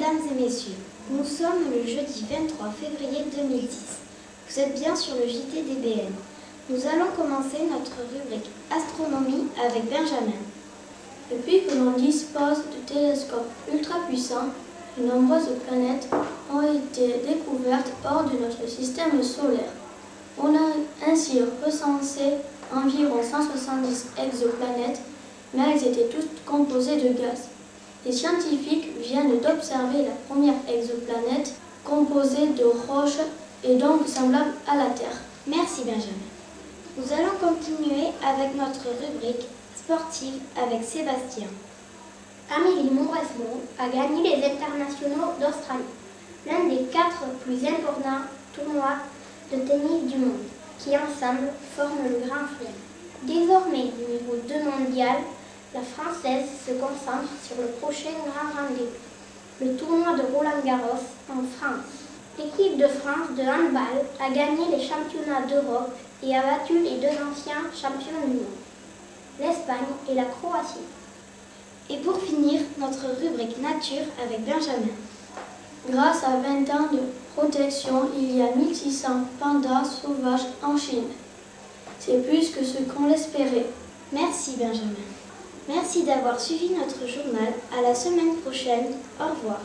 mesdames et messieurs. Nous sommes le jeudi 23 février 2010. Vous êtes bien sur le JT DBN. Nous allons commencer notre rubrique Astronomie avec Benjamin. Depuis que l'on dispose de télescopes ultra puissants, de nombreuses planètes ont été découvertes hors de notre système solaire. On a ainsi recensé environ 170 exoplanètes, mais elles étaient toutes composées de gaz. Les scientifiques viennent d'observer la première exoplanète composée de roches et donc semblable à la Terre. Merci Benjamin. Nous allons continuer avec notre rubrique sportive avec Sébastien. Amélie Mauresmo a gagné les internationaux d'Australie, l'un des quatre plus importants tournois de tennis du monde, qui ensemble forment le Grand Chelem. Désormais numéro 2 mondial, la Française se concentre sur le prochain grand rendez-vous, le tournoi de Roland Garros en France. L'équipe de France de handball a gagné les championnats d'Europe et a battu les deux anciens champions du monde, l'Espagne et la Croatie. Et pour finir, notre rubrique nature avec Benjamin. Grâce à 20 ans de protection, il y a 1600 pandas sauvages en Chine. C'est plus que ce qu'on l'espérait. Merci Benjamin. Merci d'avoir suivi notre journal. À la semaine prochaine. Au revoir.